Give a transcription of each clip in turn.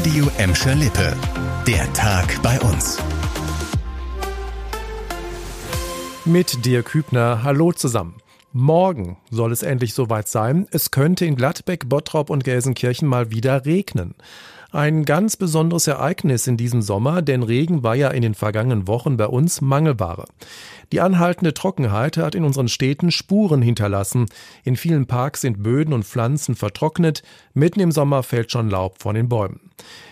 Radio Emscher Lippe. Der Tag bei uns. Mit dir Kübner, hallo zusammen. Morgen soll es endlich soweit sein. Es könnte in Gladbeck, Bottrop und Gelsenkirchen mal wieder regnen. Ein ganz besonderes Ereignis in diesem Sommer, denn Regen war ja in den vergangenen Wochen bei uns Mangelware. Die anhaltende Trockenheit hat in unseren Städten Spuren hinterlassen. In vielen Parks sind Böden und Pflanzen vertrocknet. Mitten im Sommer fällt schon Laub von den Bäumen.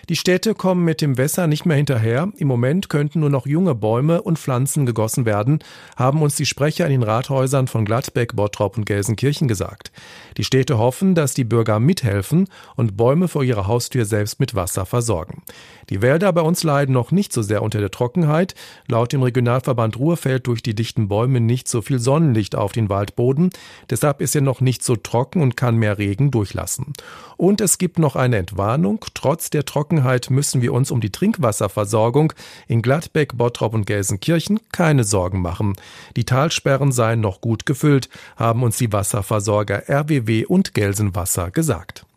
Die Städte kommen mit dem Wässer nicht mehr hinterher. Im Moment könnten nur noch junge Bäume und Pflanzen gegossen werden, haben uns die Sprecher in den Rathäusern von Gladbeck, Bottrop und Gelsenkirchen gesagt. Die Städte hoffen, dass die Bürger mithelfen und Bäume vor ihrer Haustür selbst mit Wasser versorgen. Die Wälder bei uns leiden noch nicht so sehr unter der Trockenheit. Laut dem Regionalverband Ruhr fällt durch die dichten Bäume nicht so viel Sonnenlicht auf den Waldboden. Deshalb ist er noch nicht so trocken und kann mehr Regen durchlassen. Und es gibt noch eine Entwarnung. Trotz der Trockenheit müssen wir uns um die Trinkwasserversorgung in Gladbeck, Bottrop und Gelsenkirchen keine Sorgen machen. Die Talsperren seien noch gut gefüllt, haben uns die Wasserversorger RWW und Gelsenwasser gesagt.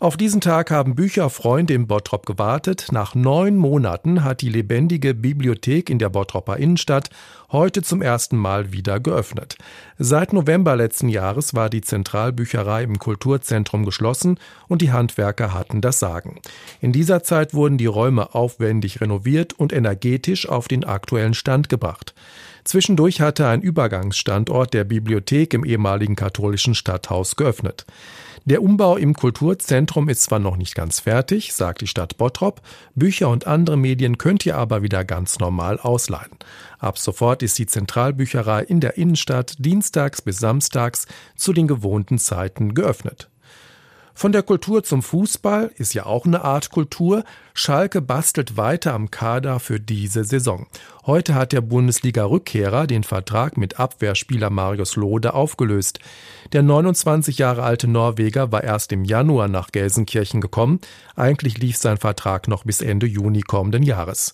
Auf diesen Tag haben Bücherfreunde im Bottrop gewartet. Nach neun Monaten hat die lebendige Bibliothek in der Bottropper Innenstadt heute zum ersten Mal wieder geöffnet. Seit November letzten Jahres war die Zentralbücherei im Kulturzentrum geschlossen und die Handwerker hatten das Sagen. In dieser Zeit wurden die Räume aufwendig renoviert und energetisch auf den aktuellen Stand gebracht. Zwischendurch hatte ein Übergangsstandort der Bibliothek im ehemaligen katholischen Stadthaus geöffnet. Der Umbau im Kulturzentrum ist zwar noch nicht ganz fertig, sagt die Stadt Bottrop, Bücher und andere Medien könnt ihr aber wieder ganz normal ausleihen. Ab sofort ist die Zentralbücherei in der Innenstadt dienstags bis samstags zu den gewohnten Zeiten geöffnet. Von der Kultur zum Fußball ist ja auch eine Art Kultur. Schalke bastelt weiter am Kader für diese Saison. Heute hat der Bundesliga-Rückkehrer den Vertrag mit Abwehrspieler Marius Lode aufgelöst. Der 29 Jahre alte Norweger war erst im Januar nach Gelsenkirchen gekommen. Eigentlich lief sein Vertrag noch bis Ende Juni kommenden Jahres.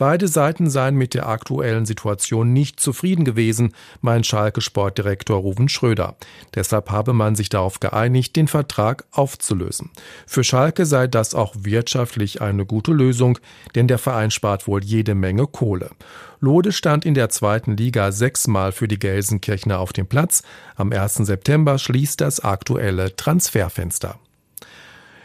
Beide Seiten seien mit der aktuellen Situation nicht zufrieden gewesen, meint Schalke Sportdirektor Ruven Schröder. Deshalb habe man sich darauf geeinigt, den Vertrag aufzulösen. Für Schalke sei das auch wirtschaftlich eine gute Lösung, denn der Verein spart wohl jede Menge Kohle. Lode stand in der zweiten Liga sechsmal für die Gelsenkirchner auf dem Platz. Am 1. September schließt das aktuelle Transferfenster.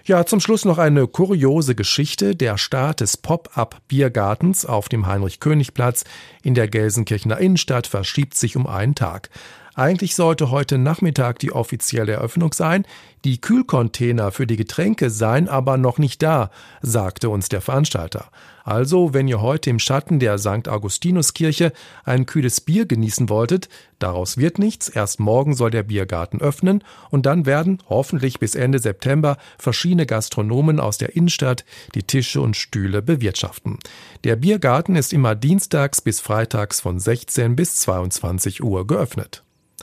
Ja, zum Schluss noch eine kuriose Geschichte. Der Start des Pop-up-Biergartens auf dem Heinrich-König-Platz in der Gelsenkirchener Innenstadt verschiebt sich um einen Tag. Eigentlich sollte heute Nachmittag die offizielle Eröffnung sein. Die Kühlcontainer für die Getränke seien aber noch nicht da, sagte uns der Veranstalter. Also, wenn ihr heute im Schatten der St. Augustinuskirche ein kühles Bier genießen wolltet, daraus wird nichts. Erst morgen soll der Biergarten öffnen und dann werden hoffentlich bis Ende September verschiedene Gastronomen aus der Innenstadt die Tische und Stühle bewirtschaften. Der Biergarten ist immer dienstags bis freitags von 16 bis 22 Uhr geöffnet.